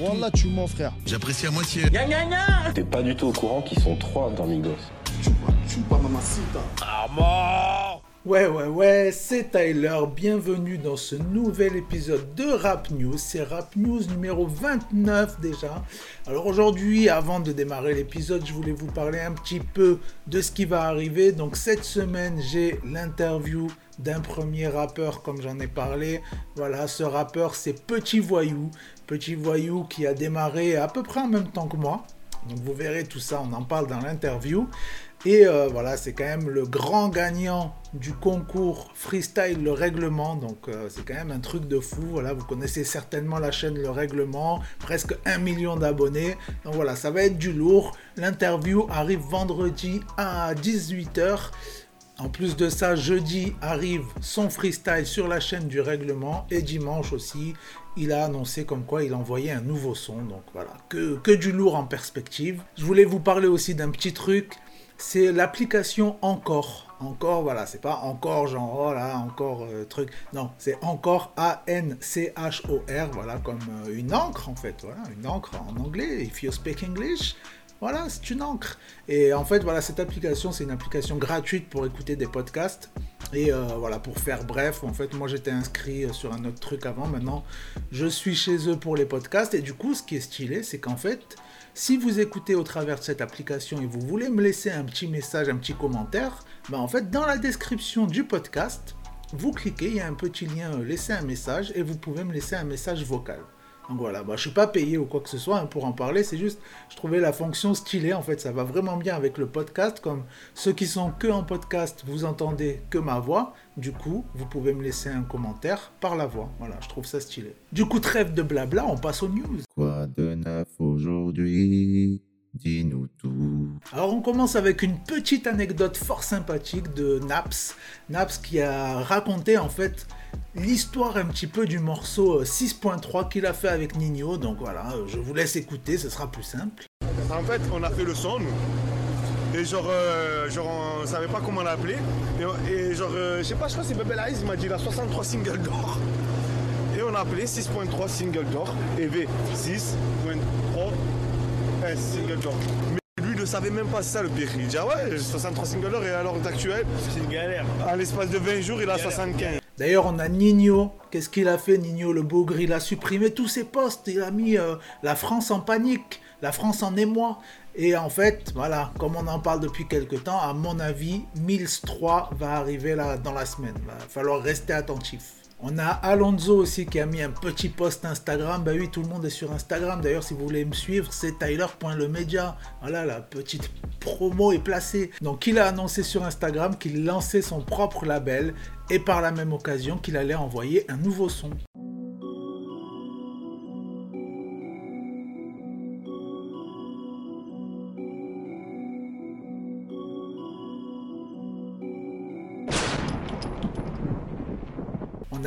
Wallah, tu mens, frère. J'apprécie à moitié. T'es pas du tout au courant qu'ils sont trois dans Migos. Ouais, ouais, ouais, c'est Tyler. Bienvenue dans ce nouvel épisode de Rap News. C'est Rap News numéro 29 déjà. Alors aujourd'hui, avant de démarrer l'épisode, je voulais vous parler un petit peu de ce qui va arriver. Donc cette semaine, j'ai l'interview d'un premier rappeur comme j'en ai parlé. Voilà, ce rappeur c'est Petit Voyou. Petit Voyou qui a démarré à peu près en même temps que moi. Donc vous verrez tout ça, on en parle dans l'interview. Et euh, voilà, c'est quand même le grand gagnant du concours freestyle Le Règlement. Donc euh, c'est quand même un truc de fou. Voilà, vous connaissez certainement la chaîne Le Règlement, presque un million d'abonnés. Donc voilà, ça va être du lourd. L'interview arrive vendredi à 18h. En plus de ça, jeudi arrive son freestyle sur la chaîne du règlement et dimanche aussi, il a annoncé comme quoi il envoyait un nouveau son. Donc voilà, que, que du lourd en perspective. Je voulais vous parler aussi d'un petit truc c'est l'application Encore. Encore, voilà, c'est pas encore genre, oh là, encore euh, truc. Non, c'est encore A-N-C-H-O-R, voilà, comme euh, une encre en fait, voilà, une encre en anglais. If you speak English, voilà, c'est une encre. Et en fait, voilà, cette application, c'est une application gratuite pour écouter des podcasts. Et euh, voilà, pour faire bref, en fait, moi j'étais inscrit sur un autre truc avant. Maintenant, je suis chez eux pour les podcasts. Et du coup, ce qui est stylé, c'est qu'en fait, si vous écoutez au travers de cette application et vous voulez me laisser un petit message, un petit commentaire, ben en fait, dans la description du podcast, vous cliquez, il y a un petit lien euh, laisser un message et vous pouvez me laisser un message vocal. Donc voilà, bah, je suis pas payé ou quoi que ce soit hein, pour en parler, c'est juste, je trouvais la fonction stylée, en fait, ça va vraiment bien avec le podcast, comme ceux qui sont que en podcast, vous entendez que ma voix, du coup, vous pouvez me laisser un commentaire par la voix, voilà, je trouve ça stylé. Du coup, trêve de blabla, on passe aux news. Quoi de neuf aujourd'hui? Dis-nous tout. Alors on commence avec une petite anecdote fort sympathique de Naps. Naps qui a raconté en fait l'histoire un petit peu du morceau 6.3 qu'il a fait avec Nino. Donc voilà, je vous laisse écouter, ce sera plus simple. En fait, on a fait le son, nous. Et genre, euh, genre on savait pas comment l'appeler. Et, et genre, euh, je sais pas, je crois que c'est Bebel Eyes, il m'a dit il a 63 singles d'or. Et on a appelé 6.3 singles d'or. Et V, 6.3 un single d'or. Mais lui ne savait même pas c'est ça le pire. Il dit ah ouais, 63 singles d'or et à l'heure actuelle, C'est une galère. à l'espace de 20 jours, il a 75. D'ailleurs, on a Nino. Qu'est-ce qu'il a fait, Nino? Le bougre Il a supprimé tous ses postes. Il a mis euh, la France en panique, la France en émoi. Et en fait, voilà, comme on en parle depuis quelques temps, à mon avis, Mills 3 va arriver là dans la semaine. Il va falloir rester attentif. On a Alonso aussi qui a mis un petit post Instagram. Bah oui, tout le monde est sur Instagram. D'ailleurs, si vous voulez me suivre, c'est tyler.lemedia. Voilà, la petite promo est placée. Donc, il a annoncé sur Instagram qu'il lançait son propre label et par la même occasion qu'il allait envoyer un nouveau son.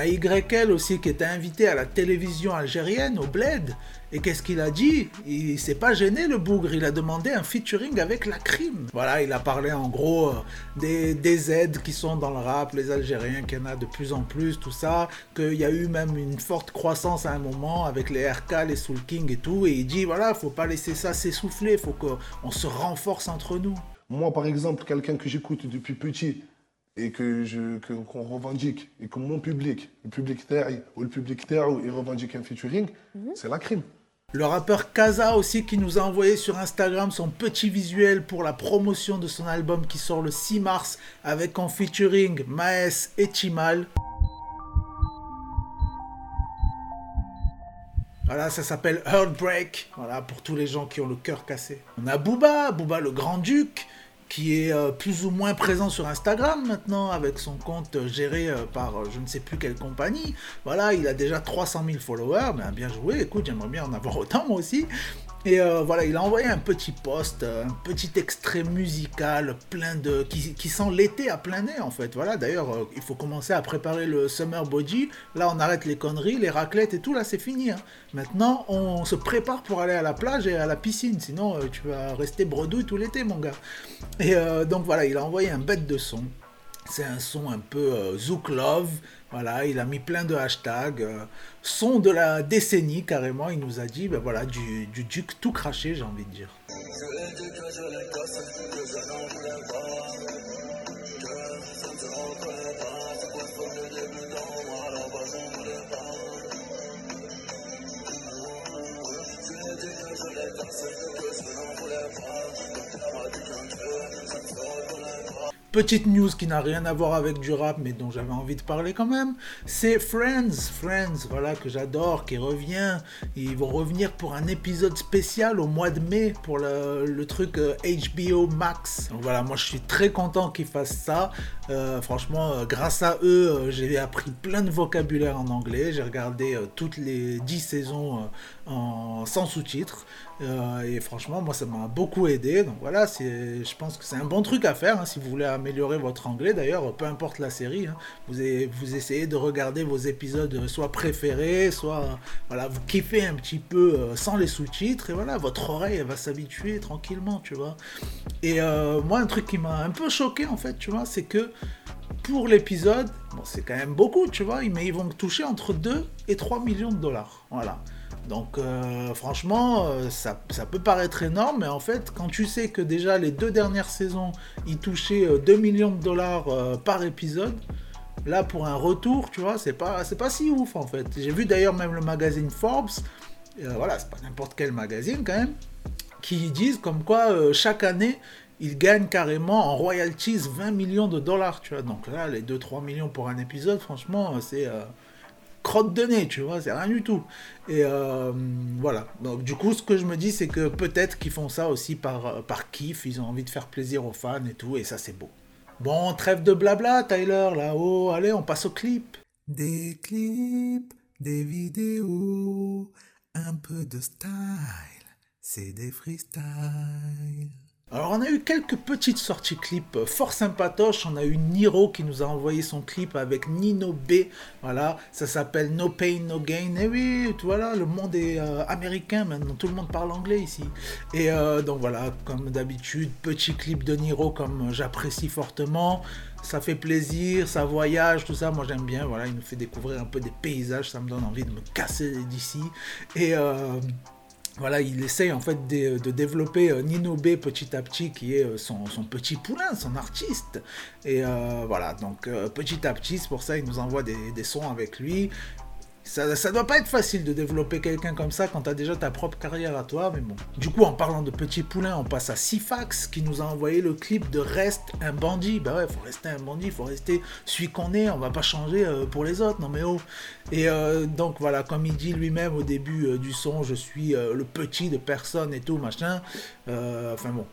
A aussi qui était invité à la télévision algérienne, au Bled. Et qu'est-ce qu'il a dit? Il s'est pas gêné le bougre, il a demandé un featuring avec la crime. Voilà, il a parlé en gros euh, des, des aides qui sont dans le rap, les Algériens, qu'il y en a de plus en plus, tout ça. Qu'il y a eu même une forte croissance à un moment avec les RK, les Soul King et tout. Et il dit voilà, faut pas laisser ça s'essouffler, faut qu'on se renforce entre nous. Moi, par exemple, quelqu'un que j'écoute depuis petit et que je qu'on revendique, et que mon public, le public terre ou le public terre, il revendique un featuring, c'est la crime. Le rappeur Kaza aussi qui nous a envoyé sur Instagram son petit visuel pour la promotion de son album qui sort le 6 mars avec en featuring Maes et Chimal. Voilà, ça s'appelle Heartbreak. Voilà, pour tous les gens qui ont le cœur cassé. On a Booba, Booba le Grand-Duc, qui est euh, plus ou moins présent sur Instagram maintenant, avec son compte euh, géré euh, par je ne sais plus quelle compagnie. Voilà, il a déjà 300 000 followers, ben, bien joué, écoute, j'aimerais bien en avoir autant moi aussi. Et euh, voilà, il a envoyé un petit post, euh, un petit extrait musical plein de qui, sent l'été à plein nez en fait. Voilà, d'ailleurs, euh, il faut commencer à préparer le summer body. Là, on arrête les conneries, les raclettes et tout. Là, c'est fini. hein. Maintenant, on se prépare pour aller à la plage et à la piscine. Sinon, tu vas rester bredouille tout l'été, mon gars. Et donc voilà, il a envoyé un bête de son. C'est un son un peu euh, Zouk Love. Voilà, il a mis plein de hashtags. euh, son de la décennie, carrément. Il nous a dit, ben voilà, du, du Duke tout craché, j'ai envie de dire. Petite news qui n'a rien à voir avec du rap, mais dont j'avais envie de parler quand même, c'est Friends, Friends, voilà, que j'adore, qui revient. Ils vont revenir pour un épisode spécial au mois de mai pour le, truc euh, HBO Max. Donc voilà, moi je suis très content qu'ils fassent ça. Euh, franchement, euh, grâce à eux, euh, j'ai appris plein de vocabulaire en anglais. J'ai regardé euh, toutes les 10 saisons euh, sans sous-titres. Euh, et franchement, moi, ça m'a beaucoup aidé. Donc voilà, je pense que c'est un bon truc à faire hein, si vous voulez améliorer votre anglais. D'ailleurs, peu importe la série, hein, vous, vous essayez de regarder vos épisodes euh, soit préférés, soit voilà, vous kiffez un petit peu euh, sans les sous-titres. Et voilà, votre oreille, va s'habituer tranquillement, tu vois. Et moi, un truc qui m'a un peu choqué, en fait, tu vois, c'est que pour l'épisode, c'est quand même beaucoup, tu vois, mais ils vont toucher entre 2 et 3 millions de dollars. Voilà. Donc, euh, franchement, euh, ça, ça peut paraître énorme, mais en fait, quand tu sais que déjà les deux dernières saisons, ils touchaient euh, 2 millions de dollars euh, par épisode, là, pour un retour, tu vois, c'est pas, c'est pas si ouf, en fait. J'ai vu d'ailleurs même le magazine Forbes, euh, voilà, c'est pas n'importe quel magazine quand même, qui disent comme quoi euh, chaque année, ils gagnent carrément en royalties 20 millions de dollars, tu vois. Donc là, les 2-3 millions pour un épisode, franchement, c'est euh, crotte de nez, tu vois, c'est rien du tout. Et euh, voilà. Donc du coup, ce que je me dis, c'est que peut-être qu'ils font ça aussi par, euh, par kiff, ils ont envie de faire plaisir aux fans et tout, et ça, c'est beau. Bon, trêve de blabla, Tyler, là-haut, allez, on passe au clip. Des clips, des vidéos, un peu de style, c'est des freestyles. Alors on a eu quelques petites sorties clips euh, fort sympatoches. On a eu Niro qui nous a envoyé son clip avec Nino B. Voilà, ça s'appelle No Pain No Gain. Et oui, tu- voilà, le monde est euh, américain maintenant. Tout le monde parle anglais ici. Et euh, donc voilà, comme d'habitude, petit clip de Niro comme j'apprécie fortement. Ça fait plaisir, ça voyage, tout ça. Moi j'aime bien. Voilà, il nous fait découvrir un peu des paysages. Ça me donne envie de me casser d'ici. Et voilà, il essaye en fait de, développer euh, Nino B petit à petit, qui est euh, son, petit poulain, son artiste. Et euh, voilà, donc petit à petit, c'est pour ça il nous envoie des sons avec lui. Ça, doit pas être facile de développer quelqu'un comme ça quand t'as déjà ta propre carrière à toi, mais bon. Du coup, en parlant de petit poulain, on passe à Sifax qui nous a envoyé le clip de Reste un bandit. Bah ouais, faut rester un bandit, faut rester celui qu'on est, on va pas changer euh, pour les autres, non mais oh. Et euh, donc voilà, comme il dit lui-même au début euh, du son, je suis le petit de personne et tout, machin. Enfin bon,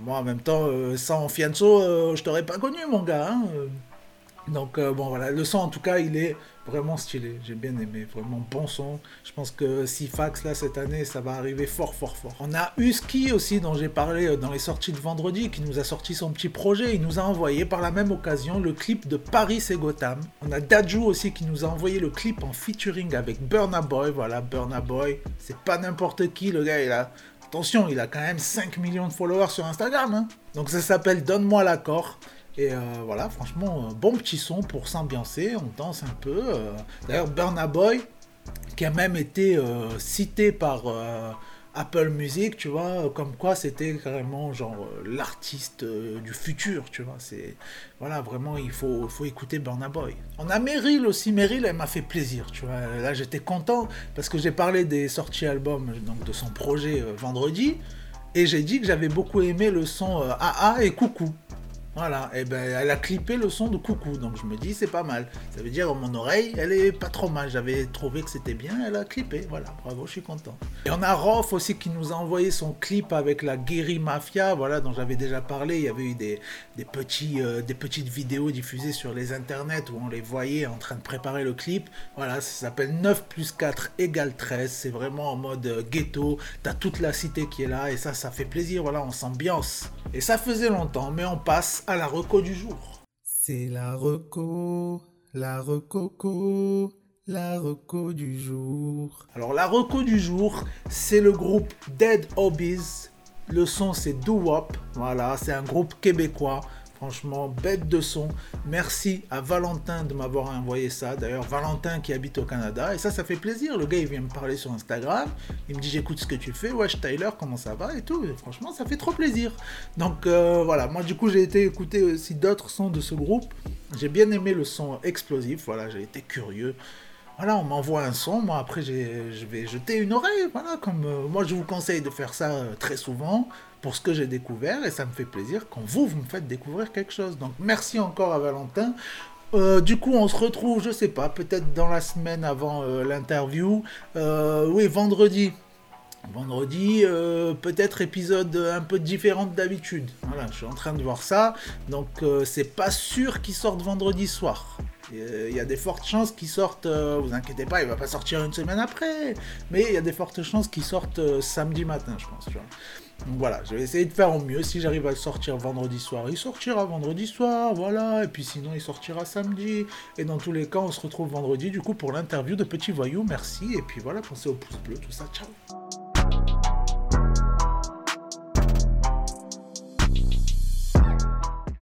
moi en même temps, sans Fianso, je t'aurais pas connu mon gars. hein. Donc euh, bon voilà, le son en tout cas il est vraiment stylé, j'ai bien aimé, vraiment bon son. Je pense que Sifax là cette année ça va arriver fort fort fort. On a Husky aussi dont j'ai parlé euh, dans les sorties de vendredi qui nous a sorti son petit projet, il nous a envoyé par la même occasion le clip de Paris et Gotham. On a Daju aussi qui nous a envoyé le clip en featuring avec Burna Boy, voilà Burna Boy, c'est pas n'importe qui le gars il a Attention, il a quand même 5 millions de followers sur Instagram. hein. Donc ça s'appelle Donne-moi l'accord. Et euh, voilà, franchement, bon petit son pour s'ambiancer, on danse un peu. euh. D'ailleurs, Burna Boy, qui a même été euh, cité par Apple Music, tu vois, comme quoi c'était carrément genre l'artiste du futur, tu vois. C'est voilà, vraiment, il faut, faut écouter Burna Boy. On a Meryl aussi. Meryl, elle m'a fait plaisir, tu vois. Là, j'étais content parce que j'ai parlé des sorties albums, donc de son projet vendredi, et j'ai dit que j'avais beaucoup aimé le son AA et Coucou. Voilà, et ben elle a clippé le son de coucou, donc je me dis c'est pas mal. Ça veut dire mon oreille, elle est pas trop mal. J'avais trouvé que c'était bien, elle a clippé. Voilà, bravo, je suis content. Et on a Rof aussi qui nous a envoyé son clip avec la Guéri Mafia, voilà, dont j'avais déjà parlé. Il y avait eu des, des, petits, euh, des petites vidéos diffusées sur les internets où on les voyait en train de préparer le clip. Voilà, ça s'appelle 9 plus 4 égale 13. C'est vraiment en mode euh, ghetto. T'as toute la cité qui est là et ça, ça fait plaisir. Voilà, on s'ambiance. Et ça faisait longtemps, mais on passe à la reco du jour. C'est la reco, la recoco, la reco du jour. Alors la reco du jour, c'est le groupe Dead Hobbies. Le son c'est Doo Wop. Voilà, c'est un groupe québécois. Franchement, bête de son. Merci à Valentin de m'avoir envoyé ça. D'ailleurs, Valentin qui habite au Canada. Et ça, ça fait plaisir. Le gars, il vient me parler sur Instagram. Il me dit J'écoute ce que tu fais. Wesh, Tyler, comment ça va Et tout. franchement, ça fait trop plaisir. Donc euh, voilà, moi, du coup, j'ai été écouter aussi d'autres sons de ce groupe. J'ai bien aimé le son explosif. Voilà, j'ai été curieux voilà, on m'envoie un son, moi après je vais jeter une oreille, voilà, comme euh, moi je vous conseille de faire ça euh, très souvent pour ce que j'ai découvert et ça me fait plaisir quand vous, vous me faites découvrir quelque chose. Donc merci encore à Valentin. Euh, du coup, on se retrouve, je sais pas, peut-être dans la semaine avant l'interview. oui, vendredi. Vendredi, peut-être épisode un peu différent d'habitude. Voilà, je suis en train de voir ça. Donc, c'est pas sûr qu'il sorte vendredi soir. Il y a des fortes chances qu'il sorte, euh, vous inquiétez pas, il va pas sortir une semaine après, mais il y a des fortes chances qu'il sorte euh, samedi matin, je pense. Donc voilà, je vais essayer de faire au mieux. Si j'arrive à le sortir vendredi soir, il sortira vendredi soir, voilà. Et puis sinon, il sortira samedi. Et dans tous les cas, on se retrouve vendredi, du coup, pour l'interview de Petit Voyou. Merci. Et puis voilà, pensez au pouce bleu, tout ça. Ciao